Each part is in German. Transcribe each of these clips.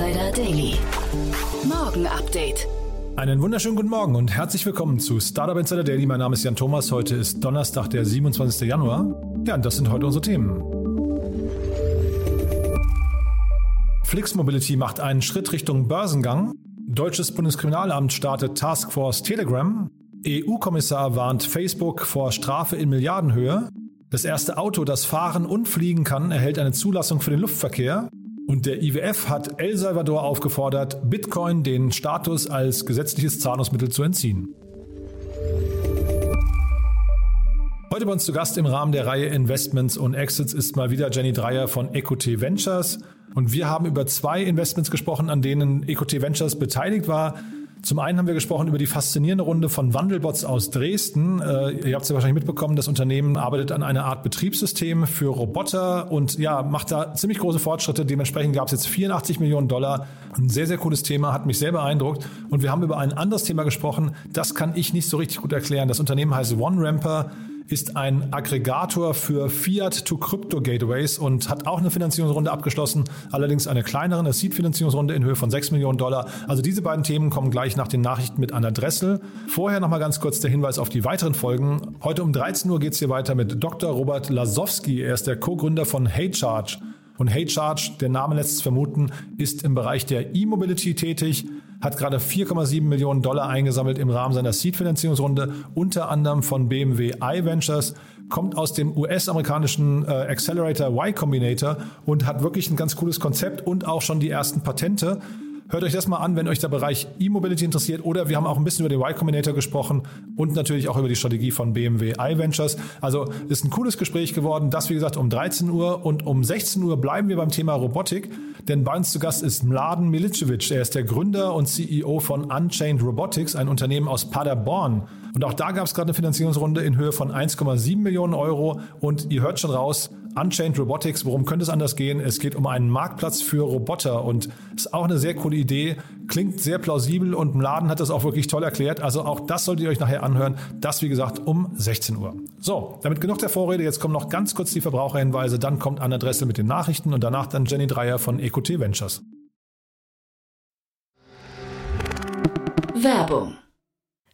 Insider Daily. Morgen Update. Einen wunderschönen guten Morgen und herzlich willkommen zu Startup Insider Daily. Mein Name ist Jan Thomas. Heute ist Donnerstag, der 27. Januar. Ja, und das sind heute unsere Themen. Flix Mobility macht einen Schritt Richtung Börsengang. Deutsches Bundeskriminalamt startet Taskforce Telegram. EU-Kommissar warnt Facebook vor Strafe in Milliardenhöhe. Das erste Auto, das fahren und fliegen kann, erhält eine Zulassung für den Luftverkehr. Und der IWF hat El Salvador aufgefordert, Bitcoin den Status als gesetzliches Zahlungsmittel zu entziehen. Heute bei uns zu Gast im Rahmen der Reihe Investments und Exits ist mal wieder Jenny Dreier von Equity Ventures. Und wir haben über zwei Investments gesprochen, an denen Equity Ventures beteiligt war. Zum einen haben wir gesprochen über die faszinierende Runde von Wandelbots aus Dresden. Äh, ihr habt es ja wahrscheinlich mitbekommen, das Unternehmen arbeitet an einer Art Betriebssystem für Roboter und ja, macht da ziemlich große Fortschritte. Dementsprechend gab es jetzt 84 Millionen Dollar. Ein sehr, sehr cooles Thema, hat mich sehr beeindruckt. Und wir haben über ein anderes Thema gesprochen. Das kann ich nicht so richtig gut erklären. Das Unternehmen heißt OneRamper ist ein Aggregator für Fiat-to-Crypto-Gateways und hat auch eine Finanzierungsrunde abgeschlossen, allerdings eine kleinere, eine Seed-Finanzierungsrunde in Höhe von 6 Millionen Dollar. Also diese beiden Themen kommen gleich nach den Nachrichten mit Anna Dressel. Vorher nochmal ganz kurz der Hinweis auf die weiteren Folgen. Heute um 13 Uhr geht es hier weiter mit Dr. Robert Lasowski. Er ist der Co-Gründer von HeyCharge. Und HeyCharge, der Name lässt es vermuten, ist im Bereich der E-Mobility tätig hat gerade 4,7 Millionen Dollar eingesammelt im Rahmen seiner Seed-Finanzierungsrunde, unter anderem von BMW iVentures, kommt aus dem US-amerikanischen äh, Accelerator Y Combinator und hat wirklich ein ganz cooles Konzept und auch schon die ersten Patente. Hört euch das mal an, wenn euch der Bereich E-Mobility interessiert. Oder wir haben auch ein bisschen über den Y Combinator gesprochen und natürlich auch über die Strategie von BMW iVentures. Also ist ein cooles Gespräch geworden. Das, wie gesagt, um 13 Uhr und um 16 Uhr bleiben wir beim Thema Robotik. Denn bei uns zu Gast ist Mladen Milicevic. Er ist der Gründer und CEO von Unchained Robotics, ein Unternehmen aus Paderborn. Und auch da gab es gerade eine Finanzierungsrunde in Höhe von 1,7 Millionen Euro. Und ihr hört schon raus, Unchained Robotics, worum könnte es anders gehen? Es geht um einen Marktplatz für Roboter und ist auch eine sehr coole Idee, klingt sehr plausibel und Mladen hat das auch wirklich toll erklärt. Also auch das solltet ihr euch nachher anhören. Das, wie gesagt, um 16 Uhr. So, damit genug der Vorrede. Jetzt kommen noch ganz kurz die Verbraucherhinweise. Dann kommt Anna Dressel mit den Nachrichten und danach dann Jenny Dreier von EcoT Ventures. Werbung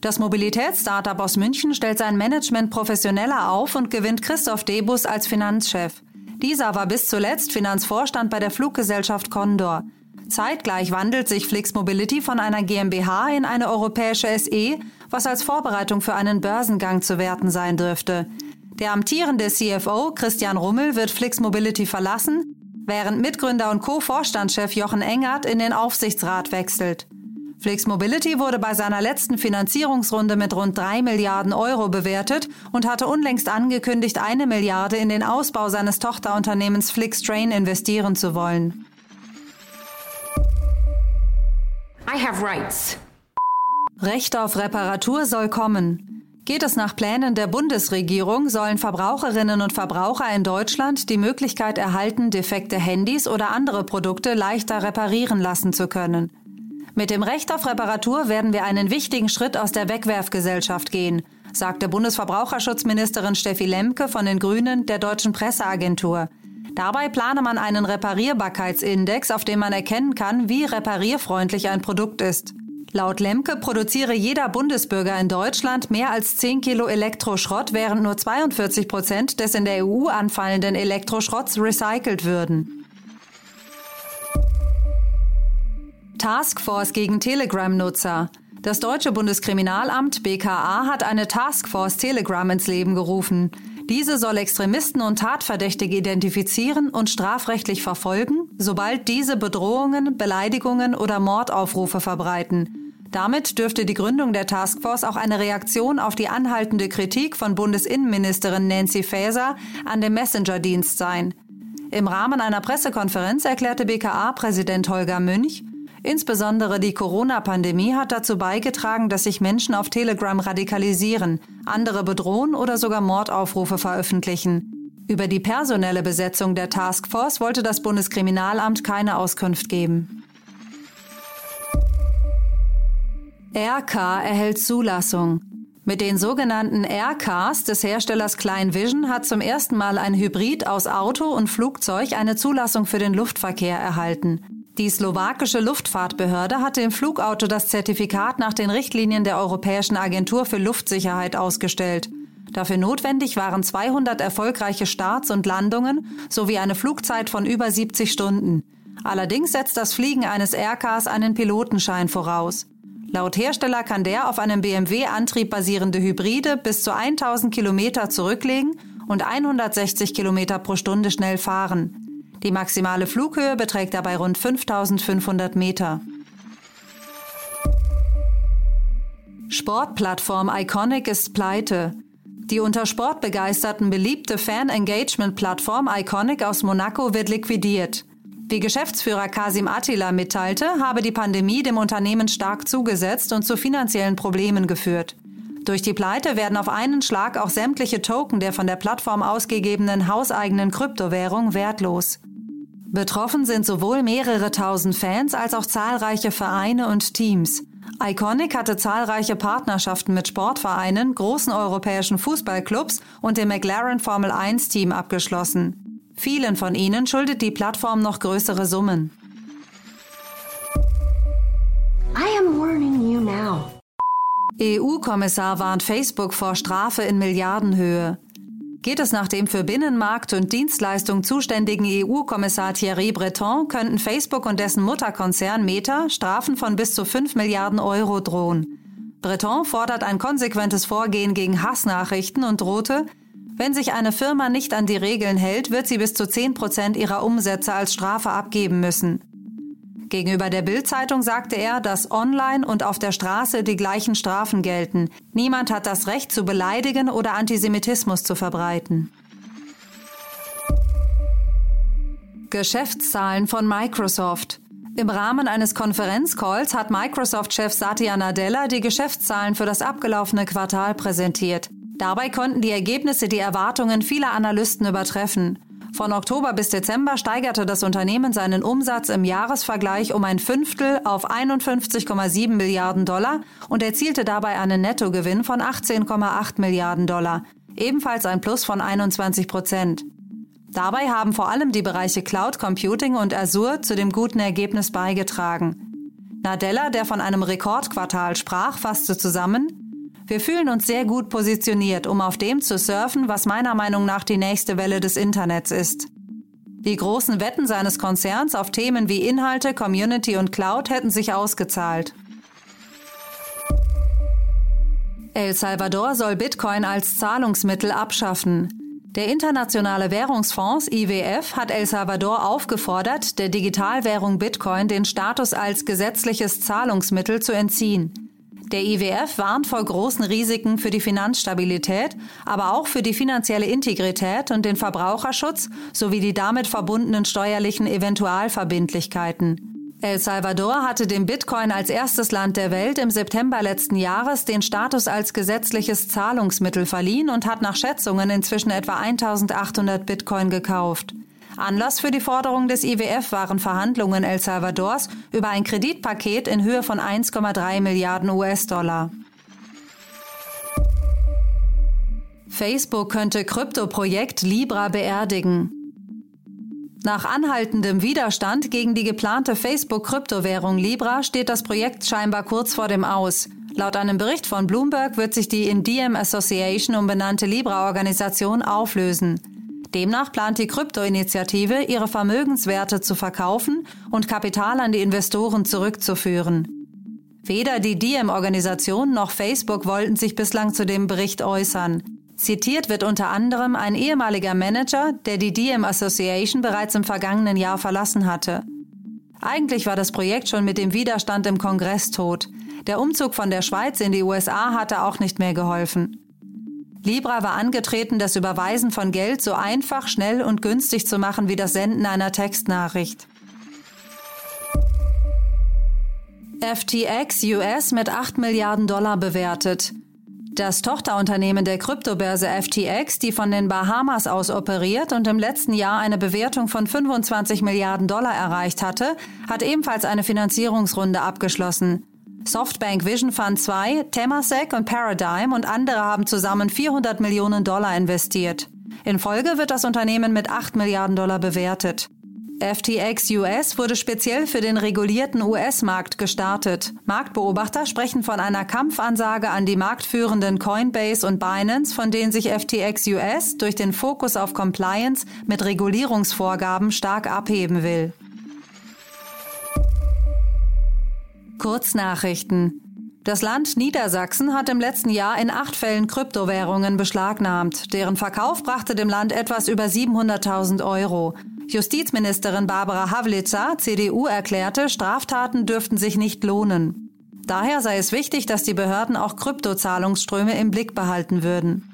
Das Mobilitätsstartup aus München stellt sein Management professioneller auf und gewinnt Christoph Debus als Finanzchef. Dieser war bis zuletzt Finanzvorstand bei der Fluggesellschaft Condor. Zeitgleich wandelt sich Flix Mobility von einer GmbH in eine europäische SE, was als Vorbereitung für einen Börsengang zu werten sein dürfte. Der amtierende CFO Christian Rummel wird Flix Mobility verlassen, während Mitgründer und Co-Vorstandschef Jochen Engert in den Aufsichtsrat wechselt. Flix Mobility wurde bei seiner letzten Finanzierungsrunde mit rund drei Milliarden Euro bewertet und hatte unlängst angekündigt, eine Milliarde in den Ausbau seines Tochterunternehmens Flix Train investieren zu wollen. I have rights. Recht auf Reparatur soll kommen. Geht es nach Plänen der Bundesregierung, sollen Verbraucherinnen und Verbraucher in Deutschland die Möglichkeit erhalten, defekte Handys oder andere Produkte leichter reparieren lassen zu können. Mit dem Recht auf Reparatur werden wir einen wichtigen Schritt aus der Wegwerfgesellschaft gehen. sagte Bundesverbraucherschutzministerin Steffi Lemke von den Grünen der deutschen Presseagentur. Dabei plane man einen Reparierbarkeitsindex, auf dem man erkennen kann, wie reparierfreundlich ein Produkt ist. Laut Lemke produziere jeder Bundesbürger in Deutschland mehr als 10 Kilo Elektroschrott, während nur 42 Prozent des in der EU anfallenden Elektroschrotts recycelt würden. Taskforce gegen Telegram-Nutzer. Das deutsche Bundeskriminalamt BKA hat eine Taskforce Telegram ins Leben gerufen. Diese soll Extremisten und Tatverdächtige identifizieren und strafrechtlich verfolgen, sobald diese Bedrohungen, Beleidigungen oder Mordaufrufe verbreiten. Damit dürfte die Gründung der Taskforce auch eine Reaktion auf die anhaltende Kritik von Bundesinnenministerin Nancy Faeser an dem Messenger-Dienst sein. Im Rahmen einer Pressekonferenz erklärte BKA-Präsident Holger Münch, Insbesondere die Corona-Pandemie hat dazu beigetragen, dass sich Menschen auf Telegram radikalisieren, andere bedrohen oder sogar Mordaufrufe veröffentlichen. Über die personelle Besetzung der Taskforce wollte das Bundeskriminalamt keine Auskunft geben. RK erhält Zulassung. Mit den sogenannten Aircars des Herstellers Klein Vision hat zum ersten Mal ein Hybrid aus Auto und Flugzeug eine Zulassung für den Luftverkehr erhalten. Die slowakische Luftfahrtbehörde hatte im Flugauto das Zertifikat nach den Richtlinien der Europäischen Agentur für Luftsicherheit ausgestellt. Dafür notwendig waren 200 erfolgreiche Starts und Landungen sowie eine Flugzeit von über 70 Stunden. Allerdings setzt das Fliegen eines Aircars einen Pilotenschein voraus. Laut Hersteller kann der auf einem BMW-Antrieb basierende Hybride bis zu 1000 Kilometer zurücklegen und 160 Kilometer pro Stunde schnell fahren. Die maximale Flughöhe beträgt dabei rund 5500 Meter. Sportplattform Iconic ist pleite. Die unter Sportbegeisterten beliebte Fan-Engagement-Plattform Iconic aus Monaco wird liquidiert. Wie Geschäftsführer Kasim Attila mitteilte, habe die Pandemie dem Unternehmen stark zugesetzt und zu finanziellen Problemen geführt. Durch die Pleite werden auf einen Schlag auch sämtliche Token der von der Plattform ausgegebenen hauseigenen Kryptowährung wertlos. Betroffen sind sowohl mehrere tausend Fans als auch zahlreiche Vereine und Teams. Iconic hatte zahlreiche Partnerschaften mit Sportvereinen, großen europäischen Fußballclubs und dem McLaren Formel 1 Team abgeschlossen. Vielen von ihnen schuldet die Plattform noch größere Summen. I am warning you now. EU-Kommissar warnt Facebook vor Strafe in Milliardenhöhe geht es nach dem für Binnenmarkt und Dienstleistung zuständigen EU-Kommissar Thierry Breton, könnten Facebook und dessen Mutterkonzern Meta Strafen von bis zu 5 Milliarden Euro drohen. Breton fordert ein konsequentes Vorgehen gegen Hassnachrichten und drohte, wenn sich eine Firma nicht an die Regeln hält, wird sie bis zu 10 Prozent ihrer Umsätze als Strafe abgeben müssen. Gegenüber der Bild-Zeitung sagte er, dass online und auf der Straße die gleichen Strafen gelten. Niemand hat das Recht zu beleidigen oder Antisemitismus zu verbreiten. Geschäftszahlen von Microsoft. Im Rahmen eines Konferenzcalls hat Microsoft-Chef Satya Nadella die Geschäftszahlen für das abgelaufene Quartal präsentiert. Dabei konnten die Ergebnisse die Erwartungen vieler Analysten übertreffen. Von Oktober bis Dezember steigerte das Unternehmen seinen Umsatz im Jahresvergleich um ein Fünftel auf 51,7 Milliarden Dollar und erzielte dabei einen Nettogewinn von 18,8 Milliarden Dollar, ebenfalls ein Plus von 21 Prozent. Dabei haben vor allem die Bereiche Cloud Computing und Azure zu dem guten Ergebnis beigetragen. Nadella, der von einem Rekordquartal sprach, fasste zusammen, wir fühlen uns sehr gut positioniert, um auf dem zu surfen, was meiner Meinung nach die nächste Welle des Internets ist. Die großen Wetten seines Konzerns auf Themen wie Inhalte, Community und Cloud hätten sich ausgezahlt. El Salvador soll Bitcoin als Zahlungsmittel abschaffen. Der Internationale Währungsfonds IWF hat El Salvador aufgefordert, der Digitalwährung Bitcoin den Status als gesetzliches Zahlungsmittel zu entziehen. Der IWF warnt vor großen Risiken für die Finanzstabilität, aber auch für die finanzielle Integrität und den Verbraucherschutz sowie die damit verbundenen steuerlichen Eventualverbindlichkeiten. El Salvador hatte dem Bitcoin als erstes Land der Welt im September letzten Jahres den Status als gesetzliches Zahlungsmittel verliehen und hat nach Schätzungen inzwischen etwa 1800 Bitcoin gekauft. Anlass für die Forderung des IWF waren Verhandlungen El Salvadors über ein Kreditpaket in Höhe von 1,3 Milliarden US-Dollar. Facebook könnte Kryptoprojekt Libra beerdigen. Nach anhaltendem Widerstand gegen die geplante Facebook-Kryptowährung Libra steht das Projekt scheinbar kurz vor dem Aus. Laut einem Bericht von Bloomberg wird sich die in Diem Association umbenannte Libra-Organisation auflösen. Demnach plant die Krypto-Initiative, ihre Vermögenswerte zu verkaufen und Kapital an die Investoren zurückzuführen. Weder die Diem-Organisation noch Facebook wollten sich bislang zu dem Bericht äußern. Zitiert wird unter anderem ein ehemaliger Manager, der die Diem Association bereits im vergangenen Jahr verlassen hatte. Eigentlich war das Projekt schon mit dem Widerstand im Kongress tot. Der Umzug von der Schweiz in die USA hatte auch nicht mehr geholfen. Libra war angetreten, das Überweisen von Geld so einfach, schnell und günstig zu machen wie das Senden einer Textnachricht. FTX US mit 8 Milliarden Dollar bewertet. Das Tochterunternehmen der Kryptobörse FTX, die von den Bahamas aus operiert und im letzten Jahr eine Bewertung von 25 Milliarden Dollar erreicht hatte, hat ebenfalls eine Finanzierungsrunde abgeschlossen. Softbank Vision Fund 2, Temasek und Paradigm und andere haben zusammen 400 Millionen Dollar investiert. In Folge wird das Unternehmen mit 8 Milliarden Dollar bewertet. FTX US wurde speziell für den regulierten US-Markt gestartet. Marktbeobachter sprechen von einer Kampfansage an die marktführenden Coinbase und Binance, von denen sich FTX US durch den Fokus auf Compliance mit Regulierungsvorgaben stark abheben will. Kurznachrichten. Das Land Niedersachsen hat im letzten Jahr in acht Fällen Kryptowährungen beschlagnahmt. Deren Verkauf brachte dem Land etwas über 700.000 Euro. Justizministerin Barbara Havlitzer, CDU, erklärte, Straftaten dürften sich nicht lohnen. Daher sei es wichtig, dass die Behörden auch Kryptozahlungsströme im Blick behalten würden.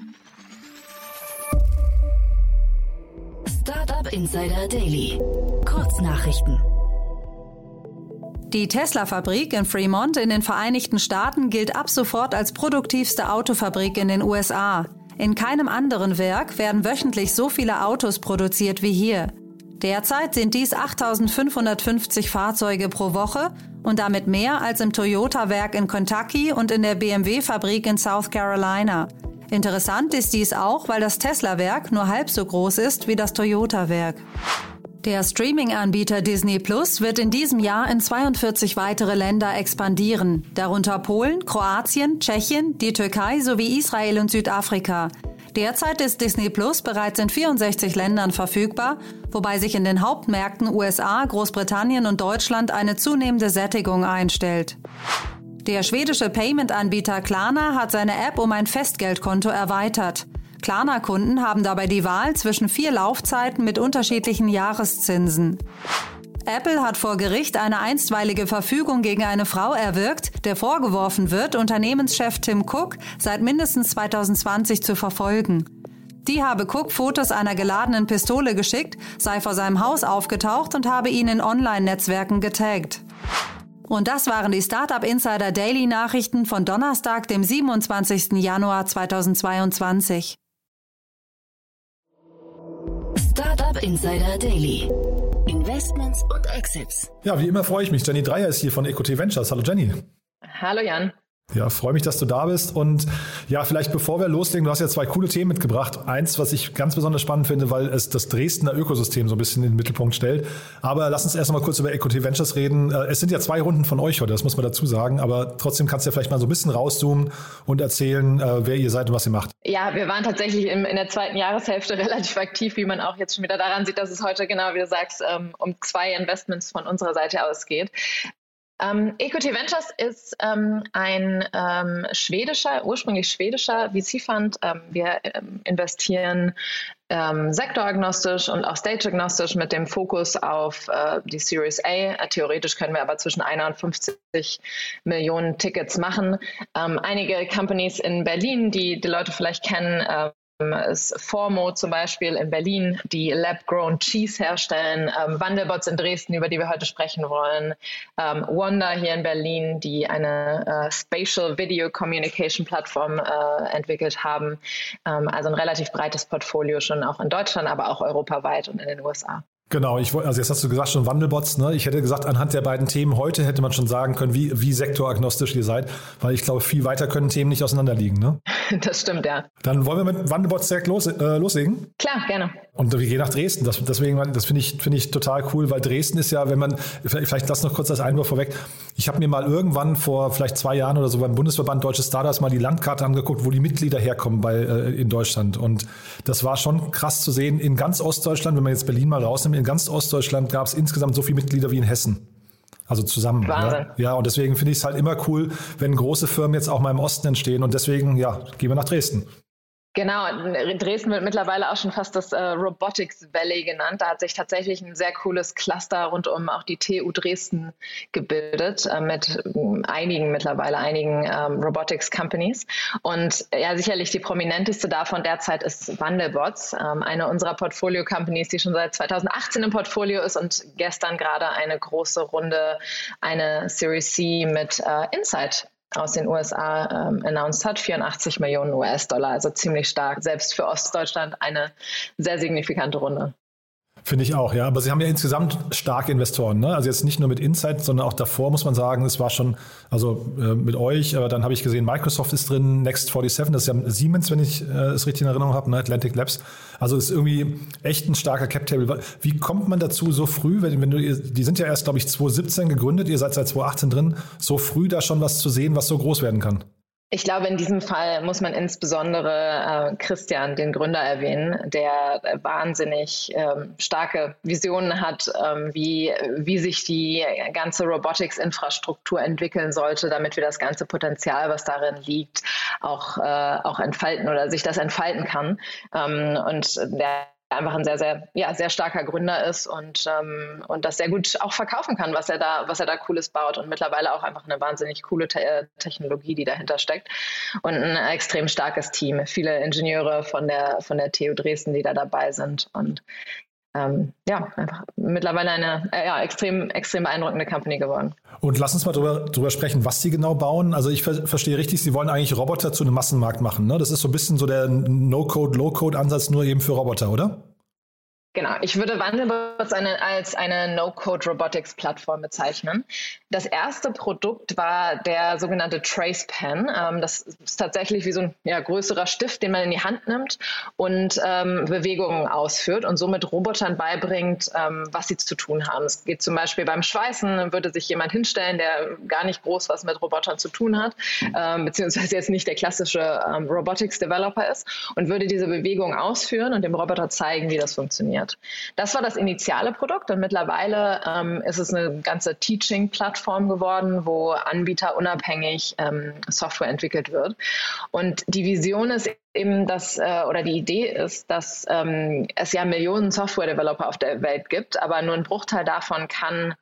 Startup Insider Daily. Kurznachrichten. Die Tesla-Fabrik in Fremont in den Vereinigten Staaten gilt ab sofort als produktivste Autofabrik in den USA. In keinem anderen Werk werden wöchentlich so viele Autos produziert wie hier. Derzeit sind dies 8550 Fahrzeuge pro Woche und damit mehr als im Toyota-Werk in Kentucky und in der BMW-Fabrik in South Carolina. Interessant ist dies auch, weil das Tesla-Werk nur halb so groß ist wie das Toyota-Werk. Der Streaming-Anbieter Disney Plus wird in diesem Jahr in 42 weitere Länder expandieren, darunter Polen, Kroatien, Tschechien, die Türkei sowie Israel und Südafrika. Derzeit ist Disney Plus bereits in 64 Ländern verfügbar, wobei sich in den Hauptmärkten USA, Großbritannien und Deutschland eine zunehmende Sättigung einstellt. Der schwedische Payment-Anbieter Klarna hat seine App um ein Festgeldkonto erweitert. Klarna-Kunden haben dabei die Wahl zwischen vier Laufzeiten mit unterschiedlichen Jahreszinsen. Apple hat vor Gericht eine einstweilige Verfügung gegen eine Frau erwirkt, der vorgeworfen wird, Unternehmenschef Tim Cook seit mindestens 2020 zu verfolgen. Die habe Cook Fotos einer geladenen Pistole geschickt, sei vor seinem Haus aufgetaucht und habe ihn in Online-Netzwerken getaggt. Und das waren die Startup Insider Daily Nachrichten von Donnerstag, dem 27. Januar 2022. Startup Insider Daily. Investments und Exits. Ja, wie immer freue ich mich. Jenny Dreier ist hier von EcoT Ventures. Hallo Jenny. Hallo Jan. Ja, freue mich, dass du da bist. Und ja, vielleicht bevor wir loslegen, du hast ja zwei coole Themen mitgebracht. Eins, was ich ganz besonders spannend finde, weil es das Dresdner Ökosystem so ein bisschen in den Mittelpunkt stellt. Aber lass uns erst mal kurz über EcoT Ventures reden. Äh, es sind ja zwei Runden von euch heute, das muss man dazu sagen. Aber trotzdem kannst du ja vielleicht mal so ein bisschen rauszoomen und erzählen, äh, wer ihr seid und was ihr macht. Ja, wir waren tatsächlich in der zweiten Jahreshälfte relativ aktiv, wie man auch jetzt schon wieder daran sieht, dass es heute genau, wie du sagst, ähm, um zwei Investments von unserer Seite ausgeht. Ähm, EQT Ventures ist ähm, ein ähm, schwedischer, ursprünglich schwedischer VC-Fund. Ähm, wir ähm, investieren ähm, sektoragnostisch und auch stageagnostisch mit dem Fokus auf äh, die Series A. Äh, theoretisch können wir aber zwischen einer und 50 Millionen Tickets machen. einige Companies in Berlin, die die Leute vielleicht kennen, ist Formo zum Beispiel in Berlin, die Lab-Grown Cheese herstellen, ähm, Wandelbots in Dresden, über die wir heute sprechen wollen, ähm, Wanda hier in Berlin, die eine äh, Spatial Video Communication Plattform äh, entwickelt haben. Ähm, also ein relativ breites Portfolio schon auch in Deutschland, aber auch europaweit und in den USA. Genau, ich wollte, also jetzt hast du gesagt schon Wandelbots, ne? Ich hätte gesagt, anhand der beiden Themen heute hätte man schon sagen können, wie, wie sektoragnostisch ihr seid, weil ich glaube, viel weiter können Themen nicht auseinanderliegen, ne? Das stimmt, ja. Dann wollen wir mit Wandelbots direkt los, äh, loslegen? Klar, gerne. Und wir gehen nach Dresden. Das, deswegen, das finde ich, finde ich total cool, weil Dresden ist ja, wenn man, vielleicht lass noch kurz das Einwurf vorweg. Ich habe mir mal irgendwann vor vielleicht zwei Jahren oder so beim Bundesverband Deutsche Startups mal die Landkarte angeguckt, wo die Mitglieder herkommen bei, äh, in Deutschland. Und das war schon krass zu sehen. In ganz Ostdeutschland, wenn man jetzt Berlin mal rausnimmt, in ganz Ostdeutschland gab es insgesamt so viele Mitglieder wie in Hessen. Also zusammen. Wahnsinn. Ja, ja und deswegen finde ich es halt immer cool, wenn große Firmen jetzt auch mal im Osten entstehen. Und deswegen, ja, gehen wir nach Dresden. Genau, Dresden wird mittlerweile auch schon fast das äh, Robotics Valley genannt. Da hat sich tatsächlich ein sehr cooles Cluster rund um auch die TU Dresden gebildet äh, mit äh, einigen mittlerweile einigen ähm, Robotics Companies. Und ja, sicherlich die prominenteste davon derzeit ist Wandelbots, ähm, eine unserer Portfolio Companies, die schon seit 2018 im Portfolio ist und gestern gerade eine große Runde, eine Series C mit äh, Insight aus den USA ähm, announced hat, 84 Millionen US-Dollar, also ziemlich stark. Selbst für Ostdeutschland eine sehr signifikante Runde. Finde ich auch, ja. Aber Sie haben ja insgesamt starke Investoren, ne? Also jetzt nicht nur mit Insight, sondern auch davor muss man sagen, es war schon, also äh, mit euch, aber dann habe ich gesehen, Microsoft ist drin, Next 47, das ist ja Siemens, wenn ich äh, es richtig in Erinnerung habe, ne? Atlantic Labs. Also ist irgendwie echt ein starker Cap-Table. Wie kommt man dazu so früh, wenn, wenn du, die sind ja erst, glaube ich, 2017 gegründet, ihr seid seit 2018 drin, so früh da schon was zu sehen, was so groß werden kann? Ich glaube, in diesem Fall muss man insbesondere äh, Christian, den Gründer, erwähnen, der wahnsinnig ähm, starke Visionen hat, ähm, wie, wie sich die ganze Robotics-Infrastruktur entwickeln sollte, damit wir das ganze Potenzial, was darin liegt, auch, äh, auch entfalten oder sich das entfalten kann. Ähm, und der einfach ein sehr, sehr, ja, sehr starker Gründer ist und, ähm, und das sehr gut auch verkaufen kann, was er da, was er da Cooles baut und mittlerweile auch einfach eine wahnsinnig coole Te äh, Technologie, die dahinter steckt und ein extrem starkes Team. Viele Ingenieure von der, von der TU Dresden, die da dabei sind und ähm, ja, einfach mittlerweile eine äh, ja, extrem, extrem beeindruckende Company geworden. Und lass uns mal drüber, drüber sprechen, was sie genau bauen. Also ich ver verstehe richtig, sie wollen eigentlich Roboter zu einem Massenmarkt machen. Ne? Das ist so ein bisschen so der No-Code, Low-Code-Ansatz nur eben für Roboter, oder? Genau, ich würde Wandelbots eine, als eine No-Code-Robotics-Plattform bezeichnen. Das erste Produkt war der sogenannte Trace Pen. Ähm, das ist tatsächlich wie so ein ja, größerer Stift, den man in die Hand nimmt und ähm, Bewegungen ausführt und somit Robotern beibringt, ähm, was sie zu tun haben. Es geht zum Beispiel beim Schweißen, würde sich jemand hinstellen, der gar nicht groß was mit Robotern zu tun hat, ähm, beziehungsweise jetzt nicht der klassische ähm, Robotics-Developer ist und würde diese Bewegung ausführen und dem Roboter zeigen, wie das funktioniert funktioniert. Das war das initiale Produkt und mittlerweile ähm, ist es eine ganze Teaching-Plattform geworden, wo anbieterunabhängig ähm, Software entwickelt wird. Und die Vision ist eben, dass, äh, oder die Idee ist, dass ähm, es ja Millionen Software-Developer auf der Welt gibt, aber nur ein Bruchteil davon kann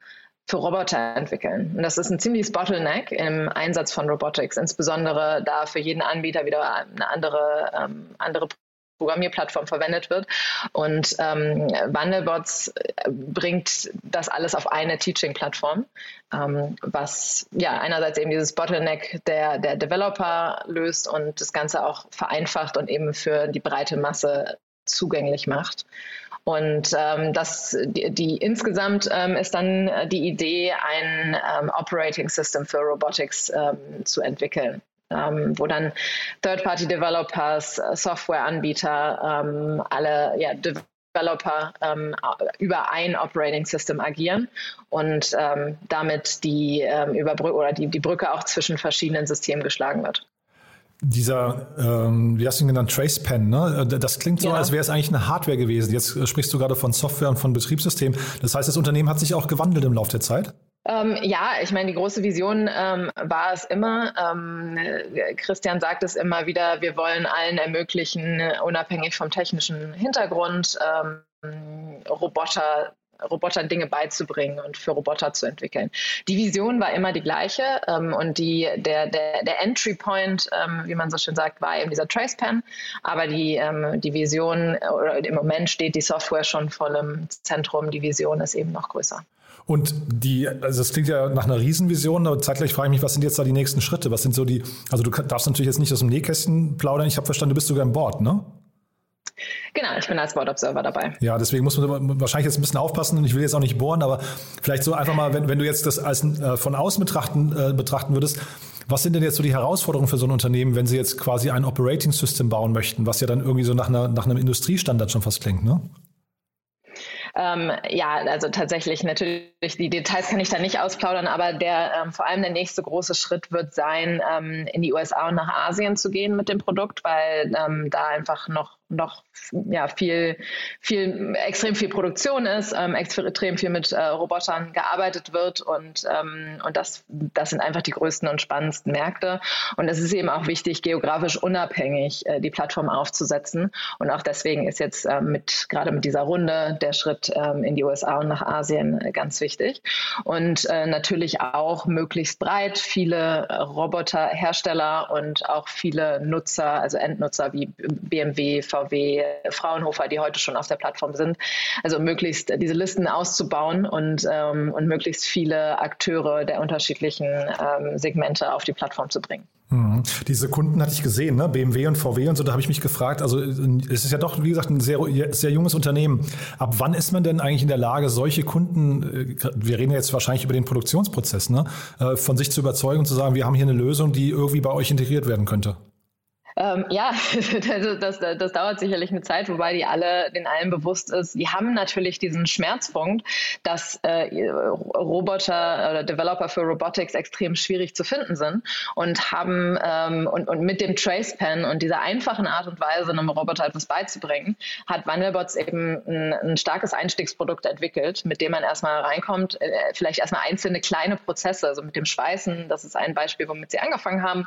für Roboter entwickeln. Und das ist ein ziemliches Bottleneck im Einsatz von Robotics, insbesondere da für jeden Anbieter wieder eine andere, ähm, andere Programmierplattform verwendet wird. Und ähm, Wandelbots äh, bringt das alles auf eine Teaching-Plattform, ähm, was ja einerseits eben dieses Bottleneck der, der Developer löst und das Ganze auch vereinfacht und eben für die breite Masse zugänglich macht. Und ähm, das, die, die insgesamt ähm, ist dann die Idee, ein ähm, Operating System für Robotics ähm, zu entwickeln ähm, wo dann Third-Party-Developers, äh, Softwareanbieter, ähm, alle ja, Developer ähm, über ein Operating System agieren und ähm, damit die, ähm, Überbrücke oder die, die Brücke auch zwischen verschiedenen Systemen geschlagen wird. Dieser, ähm, wie hast du ihn genannt, Trace Pen, ne? Äh, das klingt so, ja. als wäre es eigentlich eine Hardware gewesen. Jetzt äh, sprichst du gerade von Software und von Betriebssystemen. Das heißt, das Unternehmen hat sich auch gewandelt im Laufe der Zeit? Ähm, ja, ich meine, die große Vision ähm, war es immer. Ähm, Christian sagt es immer wieder, wir wollen allen ermöglichen, unabhängig vom technischen Hintergrund, ähm, Roboter Robotern Dinge beizubringen und für Roboter zu entwickeln. Die Vision war immer die gleiche ähm, und die, der, der, der Entry Point, ähm, wie man so schön sagt, war eben dieser Trace Pen. Aber die, ähm, die Vision, oder im Moment steht die Software schon voll im Zentrum, die Vision ist eben noch größer. Und die, also das klingt ja nach einer Riesenvision, aber zeitgleich frage ich mich, was sind jetzt da die nächsten Schritte? Was sind so die, also du darfst natürlich jetzt nicht aus dem Nähkästchen plaudern. Ich habe verstanden, du bist sogar im Board, ne? Genau, ich bin als Board Observer dabei. Ja, deswegen muss man wahrscheinlich jetzt ein bisschen aufpassen und ich will jetzt auch nicht bohren, aber vielleicht so einfach mal, wenn, wenn du jetzt das als, äh, von außen betrachten, äh, betrachten würdest, Was sind denn jetzt so die Herausforderungen für so ein Unternehmen, wenn sie jetzt quasi ein Operating System bauen möchten, was ja dann irgendwie so nach, einer, nach einem Industriestandard schon fast klingt, ne? Ähm, ja, also tatsächlich natürlich, die Details kann ich da nicht ausplaudern, aber der ähm, vor allem der nächste große Schritt wird sein, ähm, in die USA und nach Asien zu gehen mit dem Produkt, weil ähm, da einfach noch noch ja, viel, viel, extrem viel Produktion ist, ähm, extrem viel mit äh, Robotern gearbeitet wird und, ähm, und das, das sind einfach die größten und spannendsten Märkte. Und es ist eben auch wichtig, geografisch unabhängig äh, die Plattform aufzusetzen. Und auch deswegen ist jetzt äh, mit gerade mit dieser Runde der Schritt ähm, in die USA und nach Asien äh, ganz wichtig. Und äh, natürlich auch möglichst breit viele Roboterhersteller und auch viele Nutzer, also Endnutzer wie BMW, VW, Fraunhofer, die heute schon auf der Plattform sind. Also möglichst diese Listen auszubauen und, ähm, und möglichst viele Akteure der unterschiedlichen ähm, Segmente auf die Plattform zu bringen. Mhm. Diese Kunden hatte ich gesehen, ne? BMW und VW und so, da habe ich mich gefragt, also es ist ja doch, wie gesagt, ein sehr, sehr junges Unternehmen. Ab wann ist man denn eigentlich in der Lage, solche Kunden, äh, wir reden jetzt wahrscheinlich über den Produktionsprozess, ne? Äh, von sich zu überzeugen und zu sagen, wir haben hier eine Lösung, die irgendwie bei euch integriert werden könnte? Ähm, ja, also das, das, das dauert sicherlich eine Zeit, wobei die alle den allen bewusst ist. Die haben natürlich diesen Schmerzpunkt, dass äh, Roboter oder Developer für Robotics extrem schwierig zu finden sind und haben ähm, und, und mit dem Tracepan und dieser einfachen Art und Weise, einem Roboter etwas beizubringen, hat Wandelbots eben ein, ein starkes Einstiegsprodukt entwickelt, mit dem man erstmal reinkommt, äh, vielleicht erstmal einzelne kleine Prozesse, also mit dem Schweißen, das ist ein Beispiel, womit sie angefangen haben.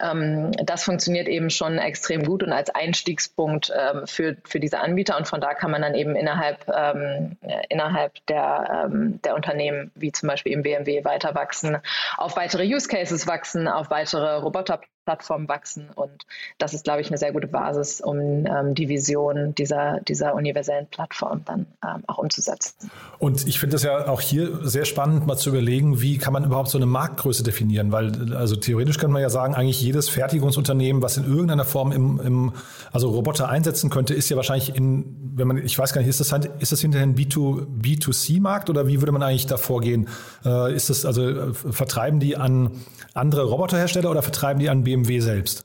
Ähm, das funktioniert eben eben schon extrem gut und als Einstiegspunkt ähm, für, für diese Anbieter. Und von da kann man dann eben innerhalb, ähm, innerhalb der, ähm, der Unternehmen, wie zum Beispiel im BMW, weiter wachsen, auf weitere Use Cases wachsen, auf weitere Roboter Plattformen wachsen. Und das ist, glaube ich, eine sehr gute Basis, um ähm, die Vision dieser, dieser universellen Plattform dann ähm, auch umzusetzen. Und ich finde es ja auch hier sehr spannend, mal zu überlegen, wie kann man überhaupt so eine Marktgröße definieren? Weil, also theoretisch könnte man ja sagen, eigentlich jedes Fertigungsunternehmen, was in irgendeiner Form im, im also Roboter einsetzen könnte, ist ja wahrscheinlich in, wenn man, ich weiß gar nicht, ist das, ist das hinterher ein B2, B2C-Markt oder wie würde man eigentlich da vorgehen? Äh, ist das, also äh, vertreiben die an andere Roboterhersteller oder vertreiben die an BMW? BMW selbst?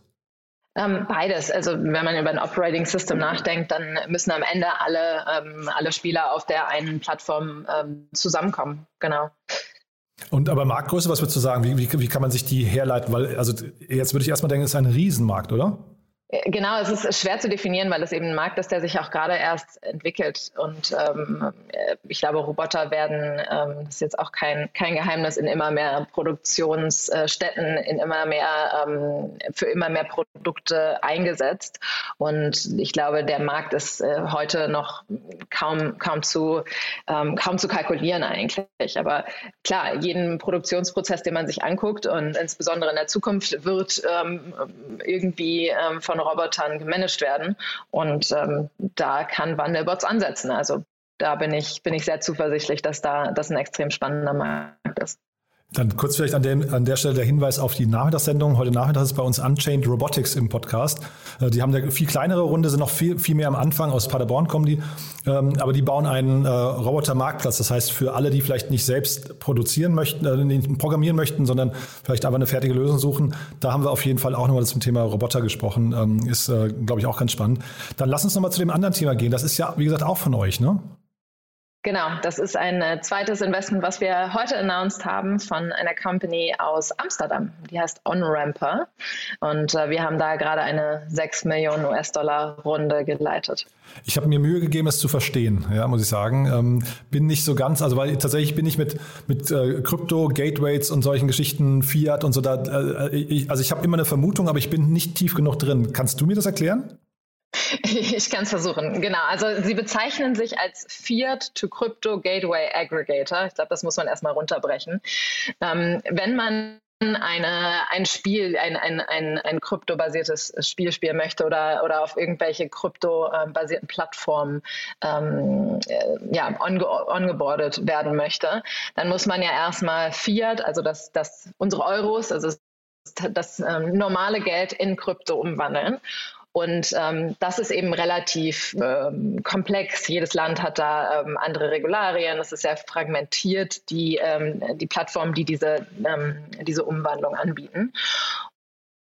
Ähm, beides. Also wenn man über ein Operating System nachdenkt, dann müssen am Ende alle, ähm, alle Spieler auf der einen Plattform ähm, zusammenkommen. Genau. Und aber Marktgröße, was würdest du sagen? Wie, wie, wie kann man sich die herleiten? Weil, also jetzt würde ich erstmal denken, es ist ein Riesenmarkt, oder? Genau, es ist schwer zu definieren, weil es eben ein Markt ist, der sich auch gerade erst entwickelt. Und ähm, ich glaube, Roboter werden, ähm, das ist jetzt auch kein, kein Geheimnis, in immer mehr Produktionsstätten, in immer mehr, ähm, für immer mehr Produkte eingesetzt. Und ich glaube, der Markt ist äh, heute noch kaum, kaum, zu, ähm, kaum zu kalkulieren eigentlich. Aber klar, jeden Produktionsprozess, den man sich anguckt und insbesondere in der Zukunft wird ähm, irgendwie ähm, von Robotern gemanagt werden. Und ähm, da kann Wandelbots ansetzen. Also da bin ich, bin ich sehr zuversichtlich, dass da das ein extrem spannender Markt ist. Dann kurz vielleicht an, den, an der Stelle der Hinweis auf die Nachmittagssendung. Heute Nachmittag ist bei uns Unchained Robotics im Podcast. Äh, die haben eine viel kleinere Runde, sind noch viel, viel mehr am Anfang. Aus Paderborn kommen die. Ähm, aber die bauen einen äh, Roboter-Marktplatz. Das heißt, für alle, die vielleicht nicht selbst produzieren möchten, äh, nicht programmieren möchten, sondern vielleicht aber eine fertige Lösung suchen, da haben wir auf jeden Fall auch nochmal zum Thema Roboter gesprochen. Ähm, ist, glaube ich, auch ganz spannend. Dann lass uns nochmal zu dem anderen Thema gehen. Das ist ja, wie gesagt, auch von euch, ne? Genau, das ist ein äh, zweites Investment, was wir heute announced haben von einer Company aus Amsterdam. Die heißt OnRamper. Und äh, wir haben da gerade eine 6 Millionen US-Dollar Runde geleitet. Ich habe mir Mühe gegeben, es zu verstehen, ja, muss ich sagen. Ähm, bin nicht so ganz, also weil tatsächlich bin ich mit, mit äh, Krypto, Gateways und solchen Geschichten, Fiat und so da, äh, ich, also ich habe immer eine Vermutung, aber ich bin nicht tief genug drin. Kannst du mir das erklären? Ich kann es versuchen. Genau. Also Sie bezeichnen sich als Fiat to Crypto Gateway Aggregator. Ich glaube, das muss man erstmal runterbrechen. Ähm, wenn man eine, ein Spiel, ein, ein, ein, ein kryptobasiertes Spiel spielen möchte oder, oder auf irgendwelche kryptobasierten Plattformen ähm, äh, ja, onge ongeboardet werden möchte, dann muss man ja erstmal Fiat, also das, das, unsere Euros, also das, das ähm, normale Geld in Krypto umwandeln. Und ähm, das ist eben relativ ähm, komplex. Jedes Land hat da ähm, andere Regularien. Es ist sehr fragmentiert, die, ähm, die Plattformen, die diese, ähm, diese Umwandlung anbieten.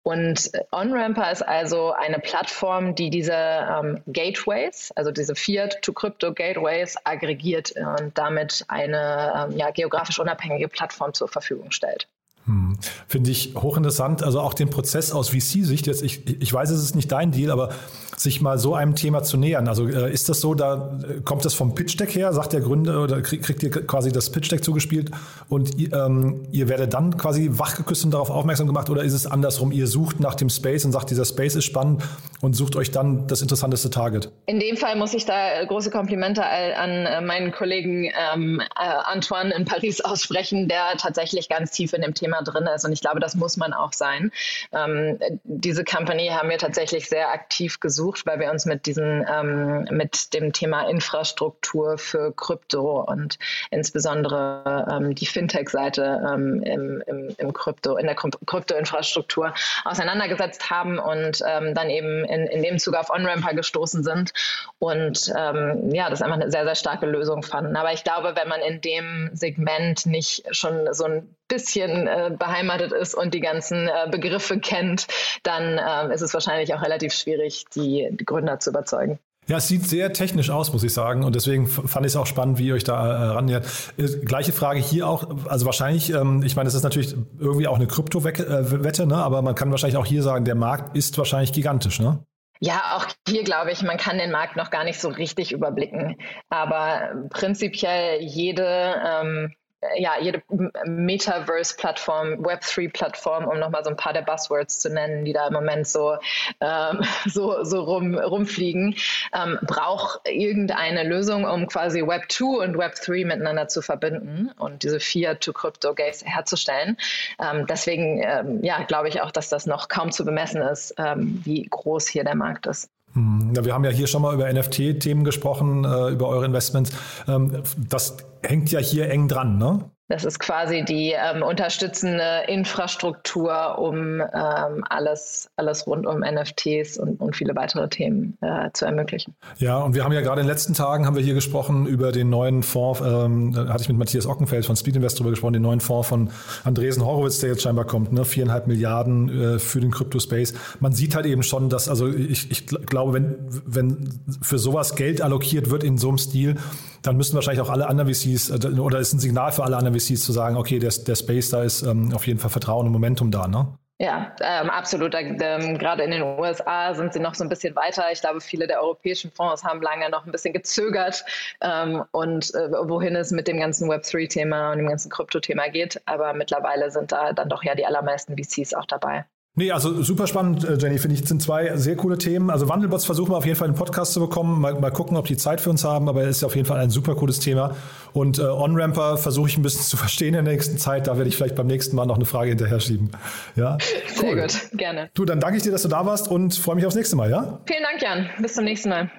Und OnRamper ist also eine Plattform, die diese ähm, Gateways, also diese Fiat-to-Crypto-Gateways, aggregiert und damit eine ähm, ja, geografisch unabhängige Plattform zur Verfügung stellt. Hm. Finde ich hochinteressant. Also auch den Prozess aus VC-Sicht. Jetzt, ich, ich weiß, es ist nicht dein Deal, aber sich mal so einem Thema zu nähern. Also äh, ist das so, da äh, kommt das vom Pitch-Deck her, sagt der Gründer oder krieg, kriegt ihr quasi das Pitch-Deck zugespielt und ähm, ihr werdet dann quasi wachgeküsst und darauf aufmerksam gemacht oder ist es andersrum? Ihr sucht nach dem Space und sagt, dieser Space ist spannend und sucht euch dann das interessanteste Target? In dem Fall muss ich da große Komplimente an äh, meinen Kollegen ähm, Antoine in Paris aussprechen, der tatsächlich ganz tief in dem Thema Thema drin ist. Und ich glaube, das muss man auch sein. Ähm, diese Company haben wir tatsächlich sehr aktiv gesucht, weil wir uns mit diesen, ähm, mit dem Thema Infrastruktur für Krypto und insbesondere ähm, die Fintech-Seite ähm, im, im, im Krypto, in der Krypto-Infrastruktur auseinandergesetzt haben und ähm, dann eben in, in dem Zug auf OnRamper gestoßen sind und ähm, ja, das einfach eine sehr, sehr starke Lösung fanden. Aber ich glaube, wenn man in dem Segment nicht schon so ein bisschen äh, beheimatet ist und die ganzen äh, Begriffe kennt, dann äh, ist es wahrscheinlich auch relativ schwierig, die, die Gründer zu überzeugen. Ja, es sieht sehr technisch aus, muss ich sagen. Und deswegen fand ich es auch spannend, wie ihr euch da äh, rannähert. Äh, gleiche Frage hier auch. Also wahrscheinlich, ähm, ich meine, das ist natürlich irgendwie auch eine Kryptowette, äh, ne? aber man kann wahrscheinlich auch hier sagen, der Markt ist wahrscheinlich gigantisch, ne? Ja, auch hier glaube ich, man kann den Markt noch gar nicht so richtig überblicken. Aber prinzipiell jede ähm, ja, jede Metaverse-Plattform, Web3-Plattform, um nochmal so ein paar der Buzzwords zu nennen, die da im Moment so, ähm, so, so rum, rumfliegen, ähm, braucht irgendeine Lösung, um quasi Web2 und Web3 miteinander zu verbinden und diese Fiat-to-Crypto-Gates herzustellen. Ähm, deswegen, ähm, ja, glaube ich auch, dass das noch kaum zu bemessen ist, ähm, wie groß hier der Markt ist. Hm, ja, wir haben ja hier schon mal über NFT-Themen gesprochen, äh, über eure Investments. Ähm, das hängt ja hier eng dran, ne? Das ist quasi die ähm, unterstützende Infrastruktur, um ähm, alles, alles rund um NFTs und, und viele weitere Themen äh, zu ermöglichen. Ja, und wir haben ja gerade in den letzten Tagen haben wir hier gesprochen über den neuen Fonds, ähm, da hatte ich mit Matthias Ockenfeld von Speed Invest darüber gesprochen, den neuen Fonds von Andresen Horowitz, der jetzt scheinbar kommt, ne? viereinhalb Milliarden äh, für den Crypto-Space. Man sieht halt eben schon, dass, also ich, ich glaube, wenn, wenn für sowas Geld allokiert wird in so einem Stil, dann müssen wahrscheinlich auch alle anderen VCs, äh, oder ist ein Signal für alle anderen VCs zu sagen, okay, der, der Space, da ist ähm, auf jeden Fall Vertrauen und Momentum da, ne? Ja, ähm, absolut. Ähm, gerade in den USA sind sie noch so ein bisschen weiter. Ich glaube, viele der europäischen Fonds haben lange noch ein bisschen gezögert ähm, und äh, wohin es mit dem ganzen Web3-Thema und dem ganzen Krypto-Thema geht. Aber mittlerweile sind da dann doch ja die allermeisten VCs auch dabei. Nee, also super spannend, äh, Jenny, finde ich, sind zwei sehr coole Themen. Also Wandelbots versuchen wir auf jeden Fall einen Podcast zu bekommen, mal, mal gucken, ob die Zeit für uns haben, aber es ist auf jeden Fall ein super cooles Thema. Und äh, On-Ramper versuche ich ein bisschen zu verstehen in der nächsten Zeit, da werde ich vielleicht beim nächsten Mal noch eine Frage hinterher schieben. Ja, cool. Sehr gut, gerne. Du, dann danke ich dir, dass du da warst und freue mich aufs nächste Mal, ja? Vielen Dank, Jan. Bis zum nächsten Mal.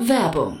Werbung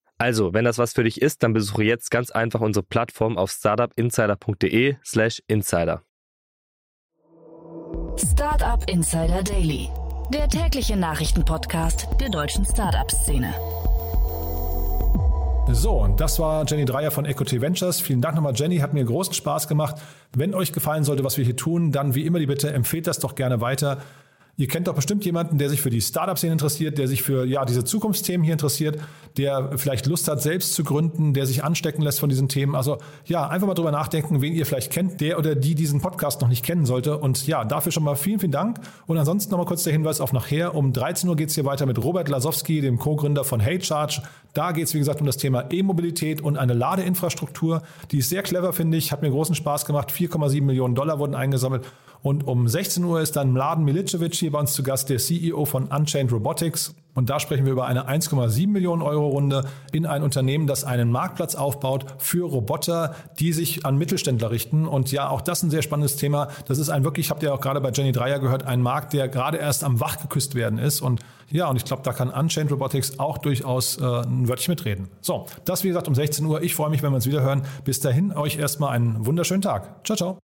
Also, wenn das was für dich ist, dann besuche jetzt ganz einfach unsere Plattform auf startupinsider.de/slash insider. Startup Insider Daily, der tägliche Nachrichtenpodcast der deutschen Startup-Szene. So, und das war Jenny Dreier von EcoT Ventures. Vielen Dank nochmal, Jenny. Hat mir großen Spaß gemacht. Wenn euch gefallen sollte, was wir hier tun, dann wie immer die Bitte, empfehlt das doch gerne weiter. Ihr kennt doch bestimmt jemanden, der sich für die Startup-Szene interessiert, der sich für ja, diese Zukunftsthemen hier interessiert, der vielleicht Lust hat, selbst zu gründen, der sich anstecken lässt von diesen Themen. Also ja, einfach mal drüber nachdenken, wen ihr vielleicht kennt, der oder die diesen Podcast noch nicht kennen sollte. Und ja, dafür schon mal vielen, vielen Dank. Und ansonsten nochmal kurz der Hinweis auf nachher. Um 13 Uhr geht es hier weiter mit Robert Lasowski, dem Co-Gründer von HeyCharge. Da geht es, wie gesagt, um das Thema E-Mobilität und eine Ladeinfrastruktur. Die ist sehr clever, finde ich. Hat mir großen Spaß gemacht. 4,7 Millionen Dollar wurden eingesammelt. Und um 16 Uhr ist dann Mladen Milicevic hier bei uns zu Gast, der CEO von Unchained Robotics. Und da sprechen wir über eine 1,7 Millionen Euro Runde in ein Unternehmen, das einen Marktplatz aufbaut für Roboter, die sich an Mittelständler richten. Und ja, auch das ist ein sehr spannendes Thema. Das ist ein wirklich, habt ihr auch gerade bei Jenny Dreier gehört, ein Markt, der gerade erst am Wach geküsst werden ist. Und ja, und ich glaube, da kann Unchained Robotics auch durchaus äh, ein Wörtchen mitreden. So, das wie gesagt um 16 Uhr. Ich freue mich, wenn wir uns wieder hören. Bis dahin, euch erstmal einen wunderschönen Tag. Ciao, ciao.